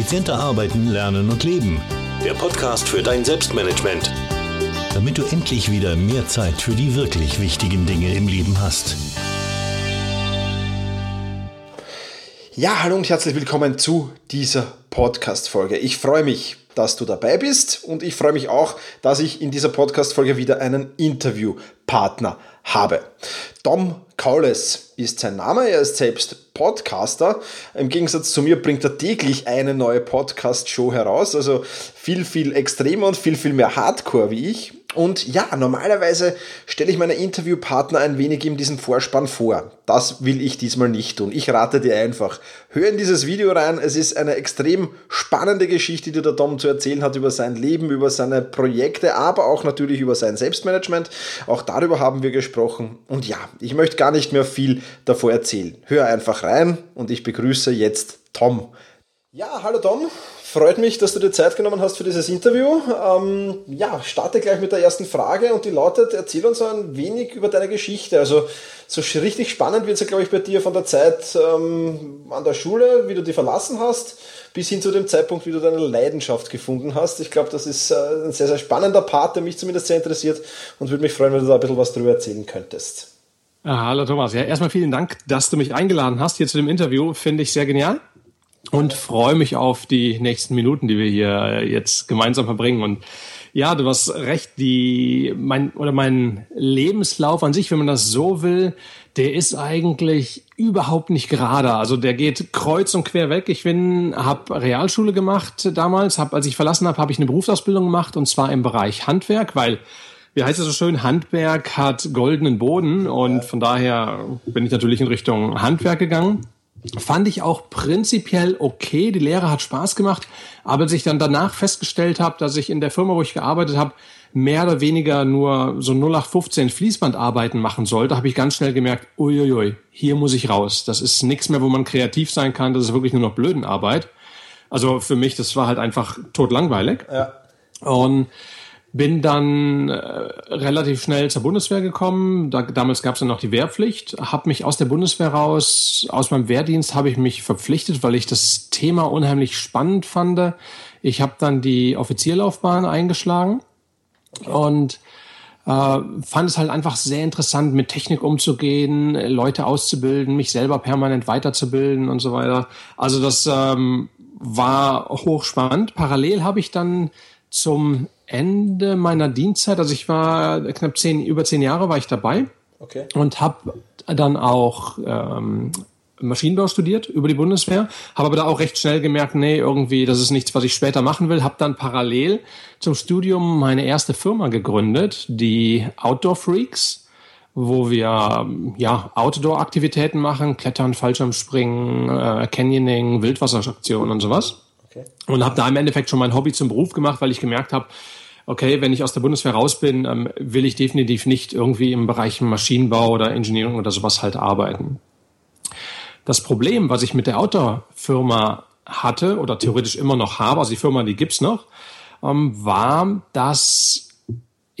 Effizienter arbeiten, lernen und leben. Der Podcast für dein Selbstmanagement. Damit du endlich wieder mehr Zeit für die wirklich wichtigen Dinge im Leben hast. Ja, hallo und herzlich willkommen zu dieser Podcast-Folge. Ich freue mich, dass du dabei bist und ich freue mich auch, dass ich in dieser Podcast-Folge wieder einen Interviewpartner habe. Tom Kaules ist sein Name, er ist selbst Podcaster. Im Gegensatz zu mir bringt er täglich eine neue Podcast-Show heraus, also viel, viel extremer und viel, viel mehr Hardcore wie ich. Und ja, normalerweise stelle ich meine Interviewpartner ein wenig in diesem Vorspann vor. Das will ich diesmal nicht tun. Ich rate dir einfach. Hör in dieses Video rein. Es ist eine extrem spannende Geschichte, die der Tom zu erzählen hat über sein Leben, über seine Projekte, aber auch natürlich über sein Selbstmanagement. Auch darüber haben wir gesprochen. Und ja, ich möchte gar nicht mehr viel davor erzählen. Hör einfach rein und ich begrüße jetzt Tom. Ja, hallo Tom. Freut mich, dass du dir Zeit genommen hast für dieses Interview. Ähm, ja, starte gleich mit der ersten Frage und die lautet, erzähl uns ein wenig über deine Geschichte. Also so richtig spannend wird es ja, glaube ich, bei dir von der Zeit ähm, an der Schule, wie du die verlassen hast, bis hin zu dem Zeitpunkt, wie du deine Leidenschaft gefunden hast. Ich glaube, das ist äh, ein sehr, sehr spannender Part, der mich zumindest sehr interessiert und würde mich freuen, wenn du da ein bisschen was drüber erzählen könntest. Ah, hallo Thomas. Ja, erstmal vielen Dank, dass du mich eingeladen hast hier zu dem Interview. Finde ich sehr genial und freue mich auf die nächsten Minuten, die wir hier jetzt gemeinsam verbringen. Und ja, du hast recht, die, mein, oder mein Lebenslauf an sich, wenn man das so will, der ist eigentlich überhaupt nicht gerade. Also der geht kreuz und quer weg. Ich bin, habe Realschule gemacht damals, hab, als ich verlassen habe, habe ich eine Berufsausbildung gemacht und zwar im Bereich Handwerk, weil wie heißt es so schön, Handwerk hat goldenen Boden und von daher bin ich natürlich in Richtung Handwerk gegangen. Fand ich auch prinzipiell okay. Die Lehre hat Spaß gemacht, aber als ich dann danach festgestellt habe, dass ich in der Firma, wo ich gearbeitet habe, mehr oder weniger nur so 0815 Fließbandarbeiten machen sollte, habe ich ganz schnell gemerkt, uiuiui, hier muss ich raus. Das ist nichts mehr, wo man kreativ sein kann. Das ist wirklich nur noch Blödenarbeit. Also für mich, das war halt einfach totlangweilig. Ja. Und bin dann äh, relativ schnell zur Bundeswehr gekommen. Da, damals gab es dann noch die Wehrpflicht. Habe mich aus der Bundeswehr raus, aus meinem Wehrdienst habe ich mich verpflichtet, weil ich das Thema unheimlich spannend fand. Ich habe dann die Offizierlaufbahn eingeschlagen und äh, fand es halt einfach sehr interessant, mit Technik umzugehen, Leute auszubilden, mich selber permanent weiterzubilden und so weiter. Also das ähm, war hochspannend. Parallel habe ich dann zum Ende meiner Dienstzeit, also ich war knapp zehn, über zehn Jahre war ich dabei okay. und habe dann auch ähm, Maschinenbau studiert über die Bundeswehr, habe aber da auch recht schnell gemerkt, nee, irgendwie, das ist nichts, was ich später machen will, habe dann parallel zum Studium meine erste Firma gegründet, die Outdoor Freaks, wo wir ja Outdoor-Aktivitäten machen, Klettern, Fallschirmspringen, äh, Canyoning, Wildwasserstation und sowas. Okay. Und habe da im Endeffekt schon mein Hobby zum Beruf gemacht, weil ich gemerkt habe, okay, wenn ich aus der Bundeswehr raus bin, ähm, will ich definitiv nicht irgendwie im Bereich Maschinenbau oder Engineering oder sowas halt arbeiten. Das Problem, was ich mit der Outdoor-Firma hatte oder theoretisch immer noch habe, also die Firma, die gibt's noch, ähm, war, dass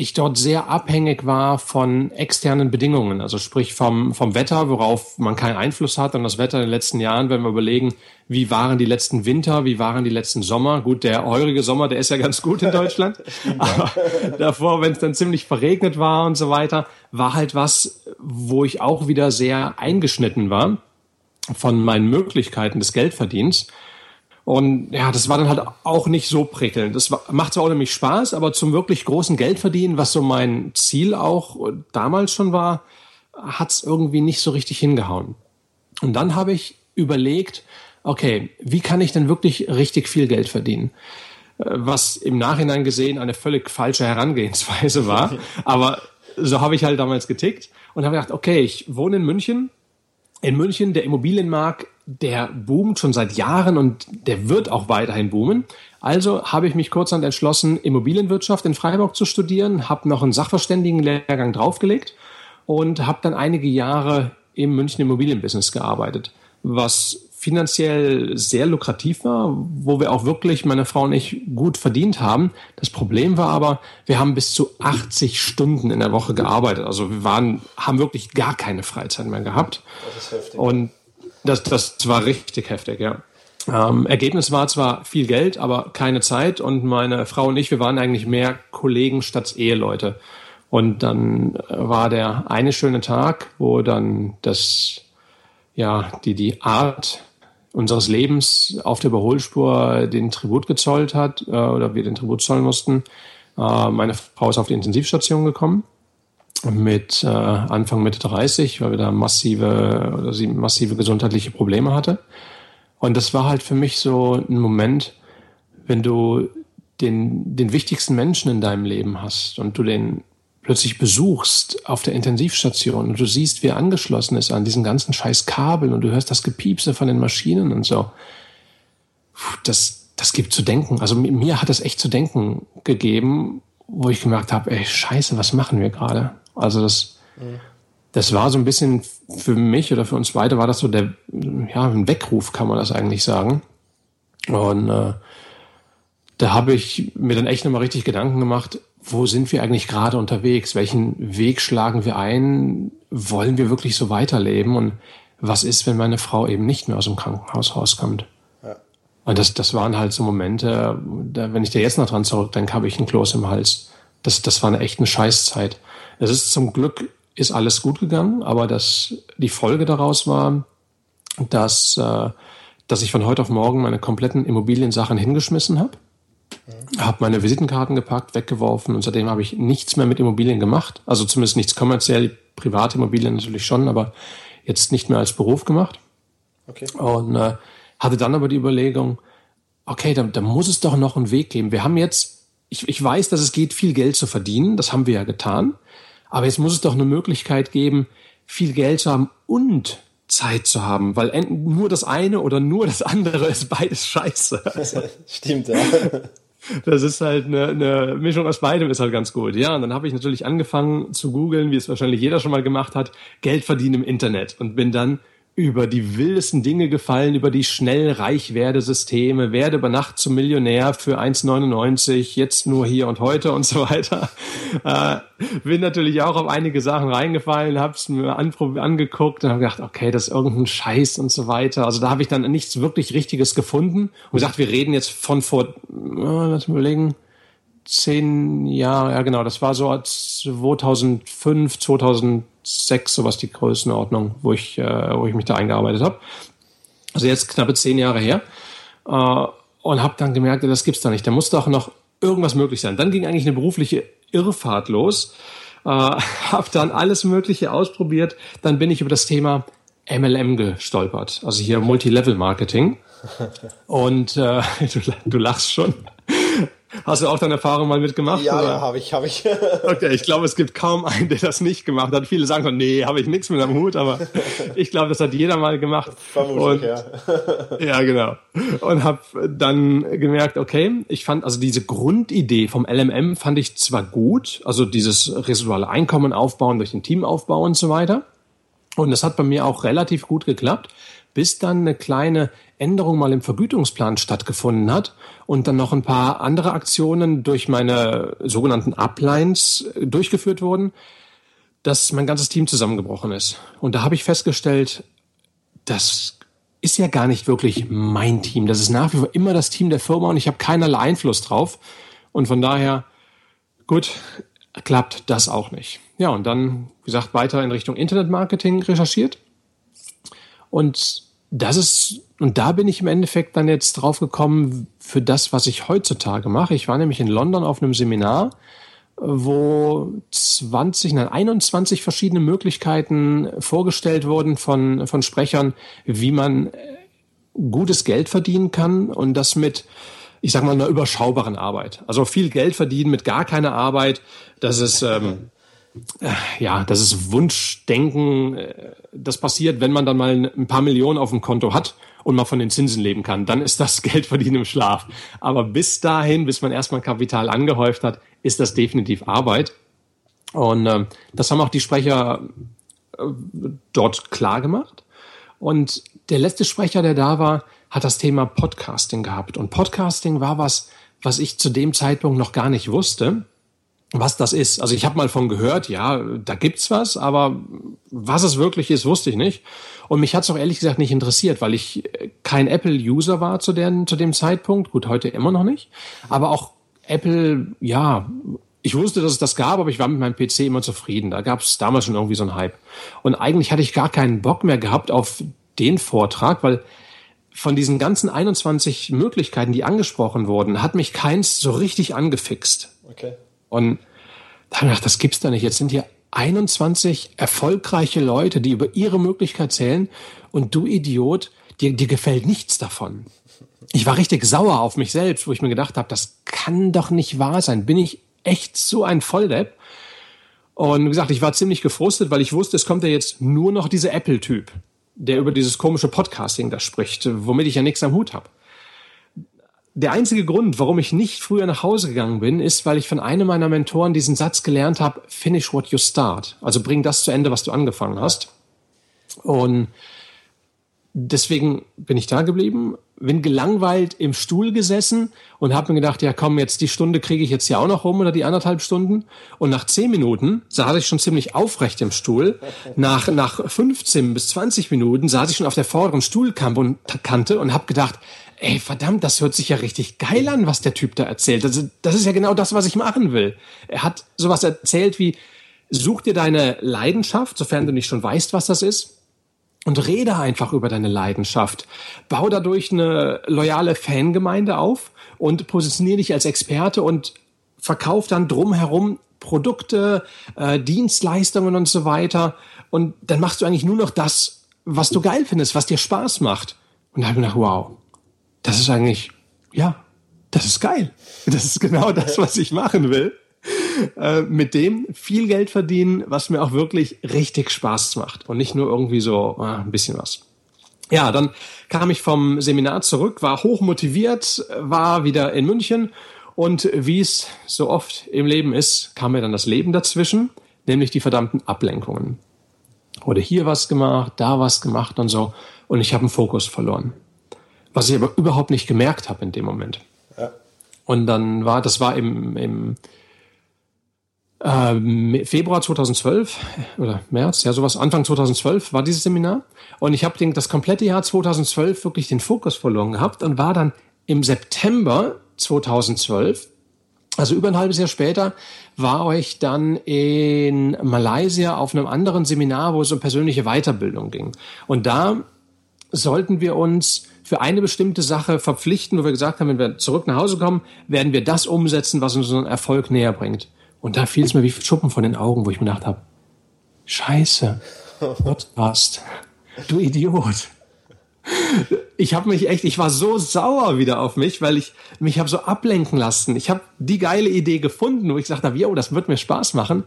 ich dort sehr abhängig war von externen Bedingungen, also sprich vom, vom Wetter, worauf man keinen Einfluss hat. Und das Wetter in den letzten Jahren, wenn wir überlegen, wie waren die letzten Winter, wie waren die letzten Sommer. Gut, der heurige Sommer, der ist ja ganz gut in Deutschland. Aber davor, wenn es dann ziemlich verregnet war und so weiter, war halt was, wo ich auch wieder sehr eingeschnitten war von meinen Möglichkeiten des Geldverdienst. Und ja, das war dann halt auch nicht so prickelnd. Das war, macht zwar auch nämlich Spaß, aber zum wirklich großen Geldverdienen, was so mein Ziel auch damals schon war, hat's irgendwie nicht so richtig hingehauen. Und dann habe ich überlegt, okay, wie kann ich denn wirklich richtig viel Geld verdienen? Äh, was im Nachhinein gesehen eine völlig falsche Herangehensweise war. aber so habe ich halt damals getickt und habe gedacht, okay, ich wohne in München. In München, der Immobilienmarkt der boomt schon seit Jahren und der wird auch weiterhin boomen. Also habe ich mich kurzhand entschlossen, Immobilienwirtschaft in Freiburg zu studieren, habe noch einen Sachverständigenlehrgang draufgelegt und habe dann einige Jahre im München Immobilienbusiness gearbeitet, was finanziell sehr lukrativ war, wo wir auch wirklich, meine Frau und ich, gut verdient haben. Das Problem war aber, wir haben bis zu 80 Stunden in der Woche gearbeitet. Also wir waren, haben wirklich gar keine Freizeit mehr gehabt. Das ist heftig. Und das, das war richtig heftig, ja. Ähm, Ergebnis war zwar viel Geld, aber keine Zeit und meine Frau und ich, wir waren eigentlich mehr Kollegen statt Eheleute. Und dann äh, war der eine schöne Tag, wo dann das, ja, die, die Art unseres Lebens auf der Überholspur den Tribut gezollt hat, äh, oder wir den Tribut zollen mussten. Äh, meine Frau ist auf die Intensivstation gekommen mit äh, Anfang Mitte 30, weil wir da massive oder sie massive gesundheitliche Probleme hatte. Und das war halt für mich so ein Moment, wenn du den, den wichtigsten Menschen in deinem Leben hast und du den plötzlich besuchst auf der Intensivstation und du siehst, wie er angeschlossen ist an diesen ganzen scheiß Kabeln und du hörst das Gepiepse von den Maschinen und so. Das, das gibt zu denken. Also mir hat das echt zu denken gegeben, wo ich gemerkt habe, ey, scheiße, was machen wir gerade? Also das, mhm. das war so ein bisschen für mich oder für uns beide war das so der, ja, ein Weckruf, kann man das eigentlich sagen. Und äh, da habe ich mir dann echt nochmal richtig Gedanken gemacht, wo sind wir eigentlich gerade unterwegs? Welchen Weg schlagen wir ein? Wollen wir wirklich so weiterleben? Und was ist, wenn meine Frau eben nicht mehr aus dem Krankenhaus rauskommt? Ja. Und das, das waren halt so Momente, da, wenn ich da jetzt noch dran zurückdenke, habe ich einen Kloß im Hals. Das, das war eine echte Scheißzeit. Es ist zum Glück ist alles gut gegangen, aber das, die Folge daraus war, dass, äh, dass ich von heute auf morgen meine kompletten Immobiliensachen hingeschmissen habe Mhm. Habe meine Visitenkarten gepackt, weggeworfen und seitdem habe ich nichts mehr mit Immobilien gemacht. Also zumindest nichts kommerziell, private Immobilien natürlich schon, aber jetzt nicht mehr als Beruf gemacht. Okay. Und äh, hatte dann aber die Überlegung, okay, da, da muss es doch noch einen Weg geben. Wir haben jetzt, ich, ich weiß, dass es geht, viel Geld zu verdienen, das haben wir ja getan, aber jetzt muss es doch eine Möglichkeit geben, viel Geld zu haben und Zeit zu haben, weil nur das eine oder nur das andere ist beides scheiße. Also, Stimmt, ja. Das ist halt eine, eine Mischung aus beidem ist halt ganz gut. Ja, und dann habe ich natürlich angefangen zu googeln, wie es wahrscheinlich jeder schon mal gemacht hat, Geld verdienen im Internet und bin dann über die wildesten Dinge gefallen, über die schnell reich werde Systeme, werde über Nacht zum Millionär für 1,99, jetzt nur hier und heute und so weiter. Äh, bin natürlich auch auf einige Sachen reingefallen, habe es mir angeguckt und habe gedacht, okay, das ist irgendein Scheiß und so weiter. Also da habe ich dann nichts wirklich Richtiges gefunden und gesagt, wir reden jetzt von vor, lass mal überlegen, zehn Jahre, ja genau, das war so 2005, 2006, sowas die Größenordnung, wo ich, äh, wo ich mich da eingearbeitet habe. Also jetzt knappe zehn Jahre her. Äh, und habe dann gemerkt, das gibt's da nicht. Da muss doch noch irgendwas möglich sein. Dann ging eigentlich eine berufliche Irrfahrt los. Äh, habe dann alles Mögliche ausprobiert. Dann bin ich über das Thema MLM gestolpert. Also hier Multilevel-Marketing. Und äh, du, du lachst schon. Hast du auch deine Erfahrung mal mitgemacht? Ja, ja, habe ich, habe ich. okay, ich glaube, es gibt kaum einen, der das nicht gemacht hat. Viele sagen schon, nee, habe ich nichts mit am Hut, aber ich glaube, das hat jeder mal gemacht. Vermutlich, ja. ja, genau. Und habe dann gemerkt, okay, ich fand also diese Grundidee vom LMM fand ich zwar gut, also dieses residuale Einkommen aufbauen durch den Teamaufbau und so weiter. Und das hat bei mir auch relativ gut geklappt bis dann eine kleine Änderung mal im Vergütungsplan stattgefunden hat und dann noch ein paar andere Aktionen durch meine sogenannten Uplines äh, durchgeführt wurden, dass mein ganzes Team zusammengebrochen ist. Und da habe ich festgestellt, das ist ja gar nicht wirklich mein Team. Das ist nach wie vor immer das Team der Firma und ich habe keinerlei Einfluss drauf. Und von daher, gut, klappt das auch nicht. Ja, und dann, wie gesagt, weiter in Richtung Internetmarketing recherchiert und das ist, und da bin ich im Endeffekt dann jetzt drauf gekommen für das, was ich heutzutage mache. Ich war nämlich in London auf einem Seminar, wo 20, nein, 21 verschiedene Möglichkeiten vorgestellt wurden von, von Sprechern, wie man gutes Geld verdienen kann und das mit, ich sag mal, einer überschaubaren Arbeit. Also viel Geld verdienen mit gar keiner Arbeit, das ist, ähm, ja, das ist Wunschdenken. Äh, das passiert, wenn man dann mal ein paar Millionen auf dem Konto hat und mal von den Zinsen leben kann. Dann ist das Geld verdienen im Schlaf. Aber bis dahin, bis man erstmal Kapital angehäuft hat, ist das definitiv Arbeit. Und äh, das haben auch die Sprecher äh, dort klar gemacht. Und der letzte Sprecher, der da war, hat das Thema Podcasting gehabt. Und Podcasting war was, was ich zu dem Zeitpunkt noch gar nicht wusste. Was das ist. Also ich habe mal von gehört, ja, da gibt's was, aber was es wirklich ist, wusste ich nicht. Und mich hat's auch ehrlich gesagt nicht interessiert, weil ich kein Apple-User war zu, den, zu dem Zeitpunkt. Gut, heute immer noch nicht. Aber auch Apple, ja, ich wusste, dass es das gab, aber ich war mit meinem PC immer zufrieden. Da gab's damals schon irgendwie so einen Hype. Und eigentlich hatte ich gar keinen Bock mehr gehabt auf den Vortrag, weil von diesen ganzen 21 Möglichkeiten, die angesprochen wurden, hat mich keins so richtig angefixt. Okay. Und da habe ich gedacht, das gibt's da nicht. Jetzt sind hier 21 erfolgreiche Leute, die über ihre Möglichkeit zählen und du Idiot, dir, dir gefällt nichts davon. Ich war richtig sauer auf mich selbst, wo ich mir gedacht habe, das kann doch nicht wahr sein. Bin ich echt so ein Volldepp? Und wie gesagt, ich war ziemlich gefrustet, weil ich wusste, es kommt ja jetzt nur noch dieser Apple-Typ, der über dieses komische Podcasting da spricht, womit ich ja nichts am Hut habe der einzige Grund, warum ich nicht früher nach Hause gegangen bin, ist, weil ich von einem meiner Mentoren diesen Satz gelernt habe, finish what you start. Also bring das zu Ende, was du angefangen hast. Und deswegen bin ich da geblieben, bin gelangweilt im Stuhl gesessen und habe mir gedacht, ja komm, jetzt die Stunde kriege ich jetzt ja auch noch rum oder die anderthalb Stunden. Und nach zehn Minuten saß ich schon ziemlich aufrecht im Stuhl. Nach, nach 15 bis 20 Minuten saß ich schon auf der vorderen Stuhlkante und habe gedacht, ey, verdammt, das hört sich ja richtig geil an, was der Typ da erzählt. Das, das ist ja genau das, was ich machen will. Er hat sowas erzählt wie, such dir deine Leidenschaft, sofern du nicht schon weißt, was das ist, und rede einfach über deine Leidenschaft. Bau dadurch eine loyale Fangemeinde auf und positioniere dich als Experte und verkauf dann drumherum Produkte, äh, Dienstleistungen und so weiter. Und dann machst du eigentlich nur noch das, was du geil findest, was dir Spaß macht. Und da habe ich gedacht, wow, das ist eigentlich, ja, das ist geil. Das ist genau das, was ich machen will. Äh, mit dem viel Geld verdienen, was mir auch wirklich richtig Spaß macht und nicht nur irgendwie so äh, ein bisschen was. Ja, dann kam ich vom Seminar zurück, war hoch motiviert, war wieder in München und wie es so oft im Leben ist, kam mir dann das Leben dazwischen, nämlich die verdammten Ablenkungen. Wurde hier was gemacht, da was gemacht und so und ich habe einen Fokus verloren was ich aber überhaupt nicht gemerkt habe in dem Moment. Ja. Und dann war, das war im, im äh, Februar 2012 oder März, ja sowas, Anfang 2012 war dieses Seminar. Und ich habe das komplette Jahr 2012 wirklich den Fokus verloren gehabt und war dann im September 2012 also über ein halbes Jahr später war ich dann in Malaysia auf einem anderen Seminar, wo es um persönliche Weiterbildung ging. Und da sollten wir uns für eine bestimmte Sache verpflichten, wo wir gesagt haben, wenn wir zurück nach Hause kommen, werden wir das umsetzen, was uns unseren Erfolg näher bringt. Und da fiel es mir wie Schuppen von den Augen, wo ich mir gedacht habe, Scheiße, Podcast, du Idiot. Ich habe mich echt, ich war so sauer wieder auf mich, weil ich mich habe so ablenken lassen. Ich habe die geile Idee gefunden, wo ich gesagt habe, jo, das wird mir Spaß machen,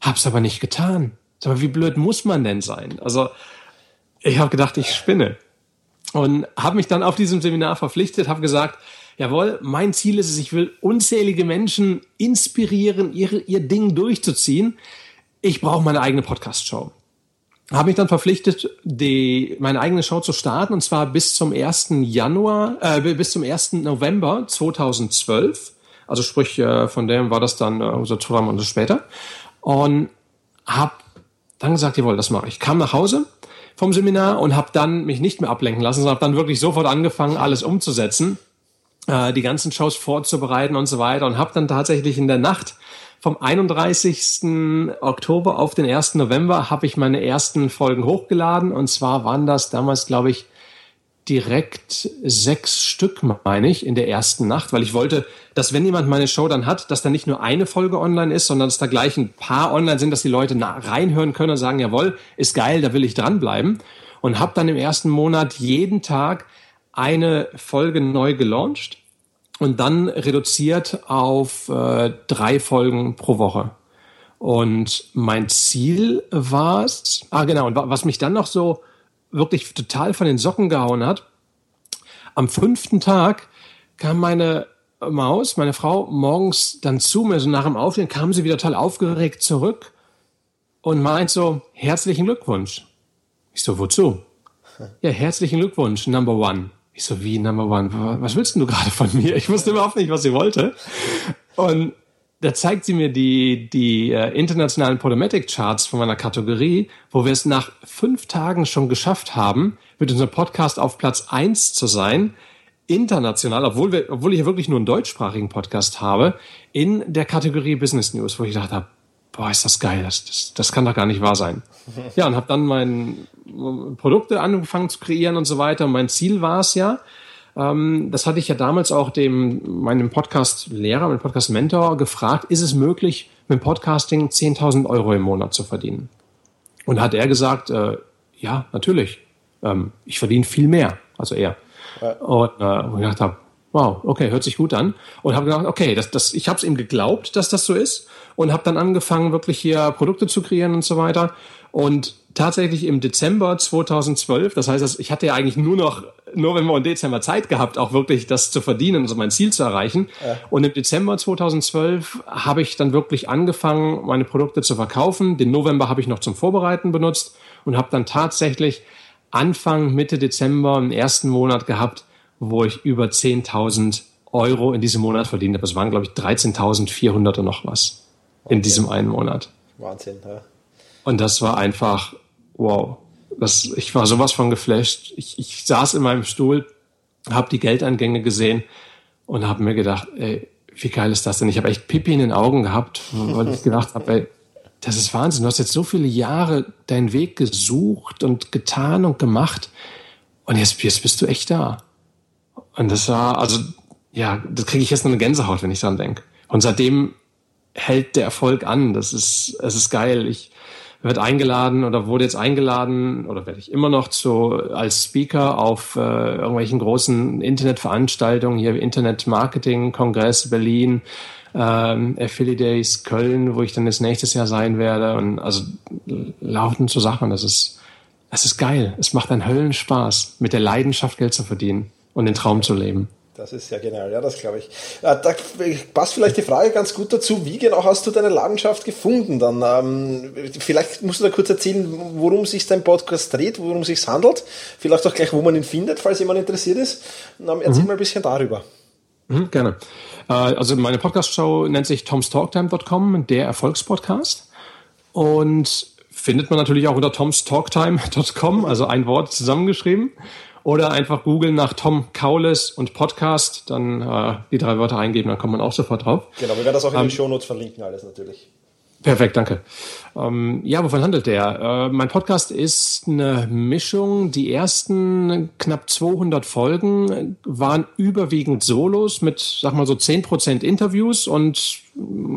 hab's aber nicht getan. Aber wie blöd muss man denn sein? Also ich habe gedacht, ich spinne und habe mich dann auf diesem Seminar verpflichtet, habe gesagt, jawohl, mein Ziel ist es, ich will unzählige Menschen inspirieren, ihre, ihr Ding durchzuziehen. Ich brauche meine eigene Podcast-Show. Habe mich dann verpflichtet, die, meine eigene Show zu starten, und zwar bis zum 1. Januar, äh, bis zum 1. November 2012. Also sprich, äh, von dem war das dann äh, so zwei Monate später. Und habe dann gesagt, jawohl, das mache ich. Kam nach Hause, vom Seminar und habe dann mich nicht mehr ablenken lassen, sondern habe dann wirklich sofort angefangen, alles umzusetzen, äh, die ganzen Shows vorzubereiten und so weiter und habe dann tatsächlich in der Nacht vom 31. Oktober auf den 1. November habe ich meine ersten Folgen hochgeladen und zwar waren das damals, glaube ich, direkt sechs Stück, meine ich, in der ersten Nacht, weil ich wollte, dass wenn jemand meine Show dann hat, dass da nicht nur eine Folge online ist, sondern dass da gleich ein paar online sind, dass die Leute reinhören können und sagen, jawohl, ist geil, da will ich dranbleiben. Und habe dann im ersten Monat jeden Tag eine Folge neu gelauncht und dann reduziert auf äh, drei Folgen pro Woche. Und mein Ziel war es, ah genau, und was mich dann noch so wirklich total von den Socken gehauen hat. Am fünften Tag kam meine Maus, meine Frau, morgens dann zu mir, so nach dem Aufstehen, kam sie wieder total aufgeregt zurück und meint so, herzlichen Glückwunsch. Ich so, wozu? Ja, herzlichen Glückwunsch, Number One. Ich so, wie Number One? Was willst du gerade von mir? Ich wusste überhaupt nicht, was sie wollte. Und da zeigt sie mir die, die äh, internationalen Podomatic Charts von meiner Kategorie, wo wir es nach fünf Tagen schon geschafft haben, mit unserem Podcast auf Platz eins zu sein, international, obwohl, wir, obwohl ich ja wirklich nur einen deutschsprachigen Podcast habe, in der Kategorie Business News, wo ich gedacht habe, boah, ist das geil, das, das, das kann doch gar nicht wahr sein. Ja, und habe dann mein Produkte angefangen zu kreieren und so weiter. Und mein Ziel war es ja, ähm, das hatte ich ja damals auch dem meinem Podcast-Lehrer, meinem Podcast-Mentor gefragt, ist es möglich, mit Podcasting 10.000 Euro im Monat zu verdienen? Und hat er gesagt, äh, ja, natürlich. Ähm, ich verdiene viel mehr, also er. Ja. Und äh, ich gedacht habe, wow, okay, hört sich gut an. Und habe gedacht, okay, das, das, ich habe es ihm geglaubt, dass das so ist. Und habe dann angefangen, wirklich hier Produkte zu kreieren und so weiter. Und tatsächlich im Dezember 2012, das heißt, ich hatte ja eigentlich nur noch, nur wenn wir im Dezember Zeit gehabt, auch wirklich das zu verdienen, also mein Ziel zu erreichen. Ja. Und im Dezember 2012 habe ich dann wirklich angefangen, meine Produkte zu verkaufen. Den November habe ich noch zum Vorbereiten benutzt und habe dann tatsächlich Anfang, Mitte Dezember einen ersten Monat gehabt, wo ich über 10.000 Euro in diesem Monat verdient habe. Es waren, glaube ich, 13.400 und noch was in diesem einen Monat. Wahnsinn, ja. Und das war einfach, wow. Das, ich war sowas von geflasht. Ich, ich saß in meinem Stuhl, habe die Geldeingänge gesehen und habe mir gedacht, ey, wie geil ist das denn? Ich habe echt Pipi in den Augen gehabt, weil ich gedacht habe, ey, das ist Wahnsinn. Du hast jetzt so viele Jahre deinen Weg gesucht und getan und gemacht und jetzt, jetzt bist du echt da. Und das war, also, ja, das kriege ich jetzt nur eine Gänsehaut, wenn ich dran denke. Und seitdem hält der Erfolg an. Das ist, es ist geil. Ich werde eingeladen oder wurde jetzt eingeladen oder werde ich immer noch zu, als Speaker auf äh, irgendwelchen großen Internetveranstaltungen, hier Internet Marketing Kongress Berlin, ähm, Affiliate Days Köln, wo ich dann das nächstes Jahr sein werde. Und also lauten zu Sachen. Das ist, es ist geil. Es macht einen Höllenspaß, mit der Leidenschaft Geld zu verdienen und den Traum zu leben. Das ist ja genial, ja, das glaube ich. Äh, da passt vielleicht die Frage ganz gut dazu, wie genau hast du deine Leidenschaft gefunden dann? Ähm, vielleicht musst du da kurz erzählen, worum sich dein Podcast dreht, worum es sich handelt. Vielleicht auch gleich, wo man ihn findet, falls jemand interessiert ist. Erzähl mhm. mal ein bisschen darüber. Mhm, gerne. Äh, also meine Podcast-Show nennt sich tomstalktime.com, der Erfolgspodcast. Und findet man natürlich auch unter tomstalktime.com, also ein Wort zusammengeschrieben. Oder einfach googeln nach Tom Kaules und Podcast, dann äh, die drei Wörter eingeben, dann kommt man auch sofort drauf. Genau, wir werden das auch in ähm, den Shownotes verlinken, alles natürlich. Perfekt, danke. Ähm, ja, wovon handelt der? Äh, mein Podcast ist eine Mischung. Die ersten knapp 200 Folgen waren überwiegend Solos mit, sag mal so 10% Interviews und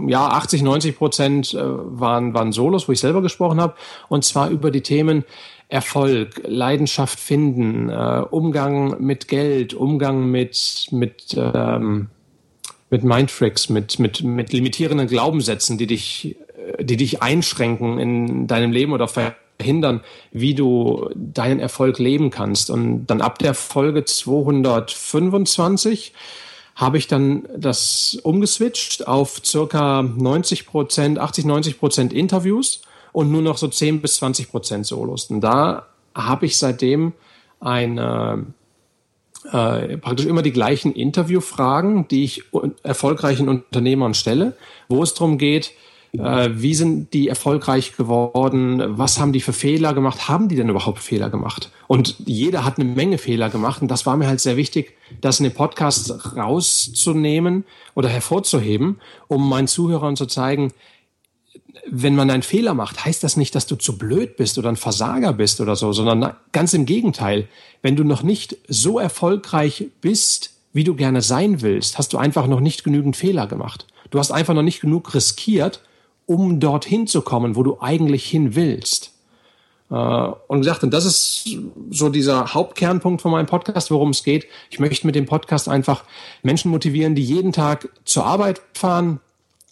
ja, 80, 90% äh, waren, waren Solos, wo ich selber gesprochen habe. Und zwar über die Themen Erfolg, Leidenschaft finden, äh, Umgang mit Geld, Umgang mit, mit, ähm, mit Mindtricks, mit, mit, mit limitierenden Glaubenssätzen, die dich, äh, die dich einschränken in deinem Leben oder verhindern, wie du deinen Erfolg leben kannst. Und dann ab der Folge 225 habe ich dann das umgeswitcht auf circa 90 Prozent, 80, 90 Prozent Interviews und nur noch so 10 bis 20 Prozent Solos. Und da habe ich seitdem eine äh, praktisch immer die gleichen Interviewfragen, die ich erfolgreichen Unternehmern stelle, wo es darum geht, äh, wie sind die erfolgreich geworden? Was haben die für Fehler gemacht? Haben die denn überhaupt Fehler gemacht? Und jeder hat eine Menge Fehler gemacht. Und das war mir halt sehr wichtig, das in den Podcast rauszunehmen oder hervorzuheben, um meinen Zuhörern zu zeigen, wenn man einen Fehler macht, heißt das nicht, dass du zu blöd bist oder ein Versager bist oder so, sondern ganz im Gegenteil. Wenn du noch nicht so erfolgreich bist, wie du gerne sein willst, hast du einfach noch nicht genügend Fehler gemacht. Du hast einfach noch nicht genug riskiert, um dorthin zu kommen, wo du eigentlich hin willst. Äh, und gesagt, und das ist so dieser Hauptkernpunkt von meinem Podcast, worum es geht. Ich möchte mit dem Podcast einfach Menschen motivieren, die jeden Tag zur Arbeit fahren,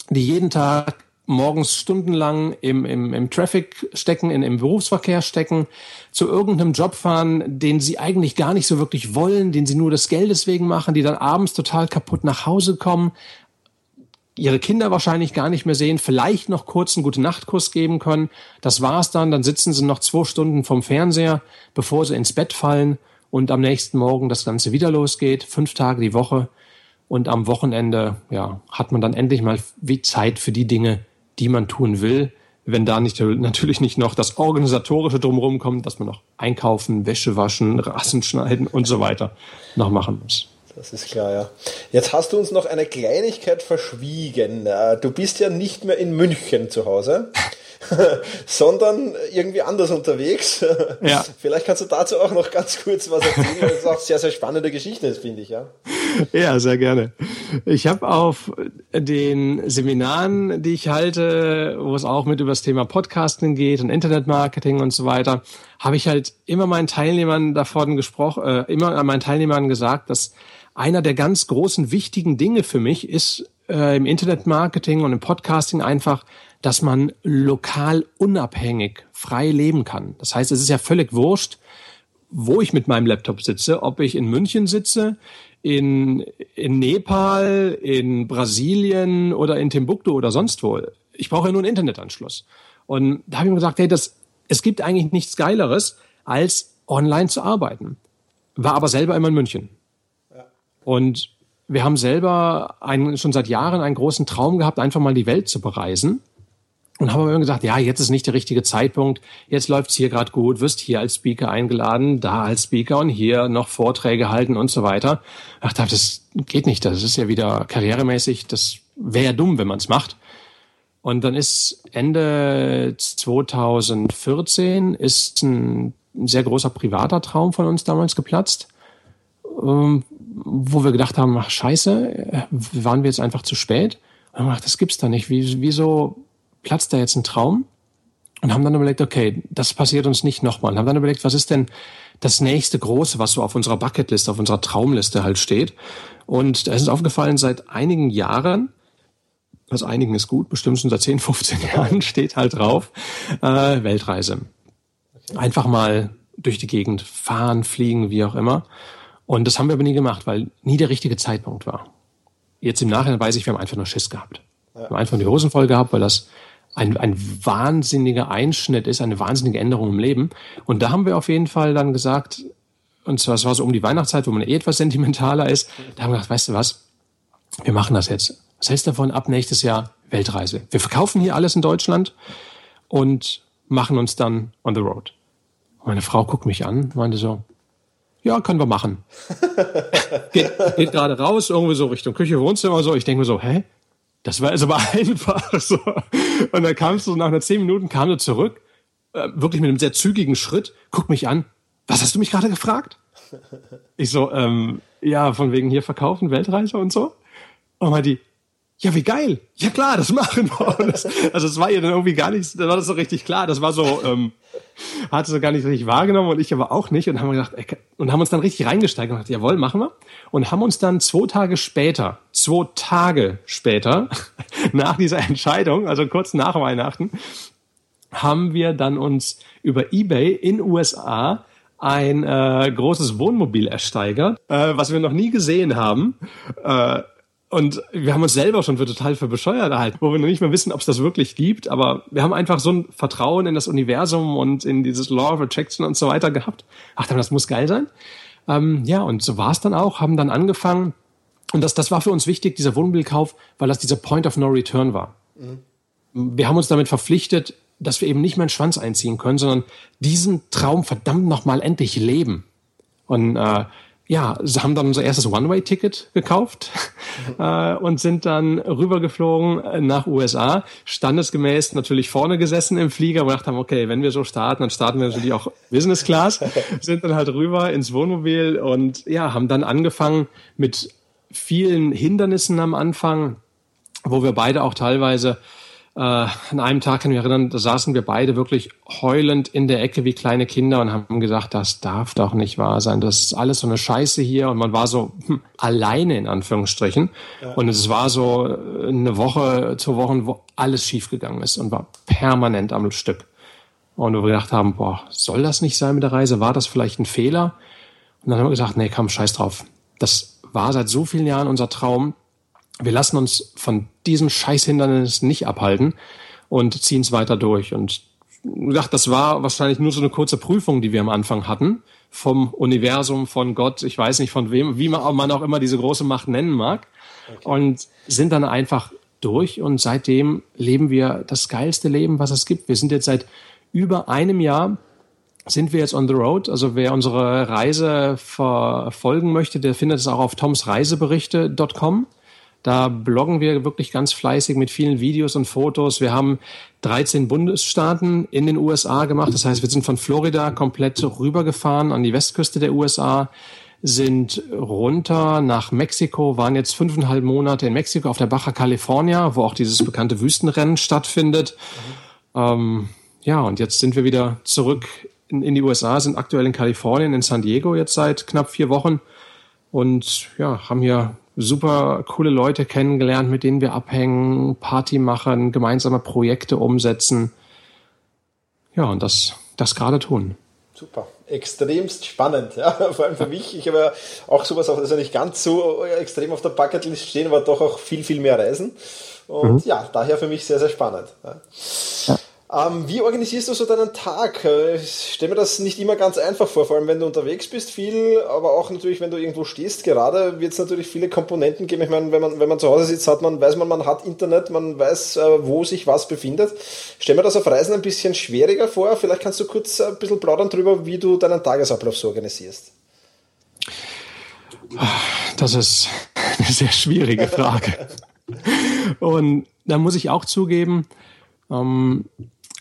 die jeden Tag morgens stundenlang im, im, im Traffic stecken, in, im Berufsverkehr stecken, zu irgendeinem Job fahren, den sie eigentlich gar nicht so wirklich wollen, den sie nur des Geldes wegen machen, die dann abends total kaputt nach Hause kommen, ihre Kinder wahrscheinlich gar nicht mehr sehen, vielleicht noch kurz einen gute Nachtkurs geben können. Das war's dann, dann sitzen sie noch zwei Stunden vom Fernseher, bevor sie ins Bett fallen und am nächsten Morgen das Ganze wieder losgeht, fünf Tage die Woche. Und am Wochenende, ja, hat man dann endlich mal wie Zeit für die Dinge, die man tun will. Wenn da nicht, natürlich nicht noch das Organisatorische drumherum kommt, dass man noch einkaufen, Wäsche waschen, Rassen schneiden und so weiter noch machen muss. Das ist klar, ja. Jetzt hast du uns noch eine Kleinigkeit verschwiegen. Äh, du bist ja nicht mehr in München zu Hause. sondern irgendwie anders unterwegs. Ja. Vielleicht kannst du dazu auch noch ganz kurz was erzählen, weil das auch sehr, sehr spannende Geschichte ist, finde ich, ja. Ja, sehr gerne. Ich habe auf den Seminaren, die ich halte, wo es auch mit über das Thema Podcasting geht und Internetmarketing und so weiter, habe ich halt immer meinen Teilnehmern davon gesprochen, äh, immer an meinen Teilnehmern gesagt, dass einer der ganz großen wichtigen Dinge für mich ist äh, im Internetmarketing und im Podcasting einfach dass man lokal unabhängig frei leben kann. Das heißt, es ist ja völlig wurscht, wo ich mit meinem Laptop sitze, ob ich in München sitze, in, in Nepal, in Brasilien oder in Timbuktu oder sonst wo. Ich brauche ja nur einen Internetanschluss. Und da habe ich mir gesagt, hey, das, es gibt eigentlich nichts Geileres, als online zu arbeiten. War aber selber immer in München. Und wir haben selber einen, schon seit Jahren einen großen Traum gehabt, einfach mal die Welt zu bereisen. Und haben immer gesagt, ja, jetzt ist nicht der richtige Zeitpunkt, jetzt läuft's hier gerade gut, wirst hier als Speaker eingeladen, da als Speaker und hier noch Vorträge halten und so weiter. Ach, das geht nicht, das ist ja wieder karrieremäßig, das wäre dumm, wenn man es macht. Und dann ist Ende 2014 ist ein, sehr großer privater Traum von uns damals geplatzt, ähm, wo wir gedacht haben, ach scheiße, waren wir jetzt einfach zu spät? Gedacht, das gibt's da nicht. Wieso platzt da jetzt ein Traum und haben dann überlegt, okay, das passiert uns nicht nochmal. Und haben dann überlegt, was ist denn das nächste Große, was so auf unserer Bucketliste, auf unserer Traumliste halt steht. Und da ist uns aufgefallen, seit einigen Jahren, was einigen ist gut, bestimmt schon seit 10, 15 Jahren steht halt drauf, äh, Weltreise. Einfach mal durch die Gegend fahren, fliegen, wie auch immer. Und das haben wir aber nie gemacht, weil nie der richtige Zeitpunkt war. Jetzt im Nachhinein weiß ich, wir haben einfach nur Schiss gehabt. Wir haben einfach die Hosen voll gehabt, weil das ein, ein wahnsinniger Einschnitt ist, eine wahnsinnige Änderung im Leben. Und da haben wir auf jeden Fall dann gesagt, und zwar, es war so um die Weihnachtszeit, wo man eh etwas sentimentaler ist, da haben wir gesagt, weißt du was, wir machen das jetzt. Was heißt davon ab nächstes Jahr Weltreise? Wir verkaufen hier alles in Deutschland und machen uns dann on the road. Meine Frau guckt mich an, meinte so, ja, können wir machen. geht, geht gerade raus, irgendwie so Richtung Küche, Wohnzimmer, so. Ich denke mir so, hä? Das war also aber einfach so. Und dann kamst du nach einer zehn Minuten, kam du zurück, äh, wirklich mit einem sehr zügigen Schritt, guck mich an. Was hast du mich gerade gefragt? Ich so, ähm, ja, von wegen hier verkaufen, Weltreise und so. Und mal die, ja, wie geil. Ja klar, das machen wir. Das, also es war ihr dann irgendwie gar nicht, da war das so richtig klar. Das war so, ähm, hatte sie gar nicht richtig wahrgenommen und ich aber auch nicht. Und haben gedacht, ey, und haben uns dann richtig reingesteigt und gesagt, jawohl, machen wir. Und haben uns dann zwei Tage später, zwei Tage später, nach dieser Entscheidung, also kurz nach Weihnachten, haben wir dann uns über Ebay in USA ein äh, großes Wohnmobil ersteigert, äh, was wir noch nie gesehen haben. Äh, und wir haben uns selber schon für total für bescheuert erhalten, wo wir noch nicht mehr wissen, ob es das wirklich gibt. Aber wir haben einfach so ein Vertrauen in das Universum und in dieses Law of Attraction und so weiter gehabt. Ach, das muss geil sein. Ähm, ja, und so war es dann auch, haben dann angefangen. Und das, das war für uns wichtig, dieser Wohnmobilkauf, weil das dieser Point of No Return war. Mhm. Wir haben uns damit verpflichtet, dass wir eben nicht mehr einen Schwanz einziehen können, sondern diesen Traum verdammt nochmal endlich leben. Und äh, ja, sie haben dann unser erstes One-Way-Ticket gekauft äh, und sind dann rübergeflogen nach USA, standesgemäß natürlich vorne gesessen im Flieger und gedacht haben, okay, wenn wir so starten, dann starten wir natürlich auch Business Class, sind dann halt rüber ins Wohnmobil und ja, haben dann angefangen mit vielen Hindernissen am Anfang, wo wir beide auch teilweise äh, an einem Tag kann ich mich erinnern, da saßen wir beide wirklich heulend in der Ecke wie kleine Kinder und haben gesagt, das darf doch nicht wahr sein. Das ist alles so eine Scheiße hier. Und man war so hm, alleine in Anführungsstrichen. Ja. Und es war so eine Woche, zwei Wochen, wo alles schiefgegangen ist und war permanent am Stück. Und wir gedacht haben, boah, soll das nicht sein mit der Reise? War das vielleicht ein Fehler? Und dann haben wir gesagt, nee, komm, scheiß drauf. Das war seit so vielen Jahren unser Traum wir lassen uns von diesem Scheißhindernis nicht abhalten und ziehen es weiter durch. Und gedacht, das war wahrscheinlich nur so eine kurze Prüfung, die wir am Anfang hatten vom Universum, von Gott, ich weiß nicht von wem, wie man auch immer diese große Macht nennen mag. okay. und sind dann einfach durch und seitdem leben wir das geilste Leben, was es gibt. Wir sind jetzt seit über einem Jahr sind wir jetzt on the road. Also wer unsere Reise verfolgen möchte, der findet es auch auf tomsreiseberichte.com. Da bloggen wir wirklich ganz fleißig mit vielen Videos und Fotos. Wir haben 13 Bundesstaaten in den USA gemacht. Das heißt, wir sind von Florida komplett rübergefahren an die Westküste der USA, sind runter nach Mexiko, waren jetzt fünfeinhalb Monate in Mexiko auf der Baja California, wo auch dieses bekannte Wüstenrennen stattfindet. Ähm, ja, und jetzt sind wir wieder zurück in, in die USA, sind aktuell in Kalifornien, in San Diego jetzt seit knapp vier Wochen und ja, haben hier super coole Leute kennengelernt, mit denen wir abhängen, Party machen, gemeinsame Projekte umsetzen. Ja, und das, das gerade tun. Super, extremst spannend, ja, vor allem für mich. Ich habe ja auch sowas, also nicht ganz so extrem auf der Bucketlist stehen, aber doch auch viel, viel mehr Reisen. Und mhm. ja, daher für mich sehr, sehr spannend. Ja. Ähm, wie organisierst du so deinen Tag? Äh, ich stelle mir das nicht immer ganz einfach vor, vor allem wenn du unterwegs bist viel, aber auch natürlich, wenn du irgendwo stehst. Gerade wird es natürlich viele Komponenten geben. Ich meine, wenn man, wenn man zu Hause sitzt, hat man, weiß man, man hat Internet, man weiß, äh, wo sich was befindet. Stell mir das auf Reisen ein bisschen schwieriger vor. Vielleicht kannst du kurz ein bisschen plaudern darüber, wie du deinen Tagesablauf so organisierst. Das ist eine sehr schwierige Frage. Und da muss ich auch zugeben, ähm,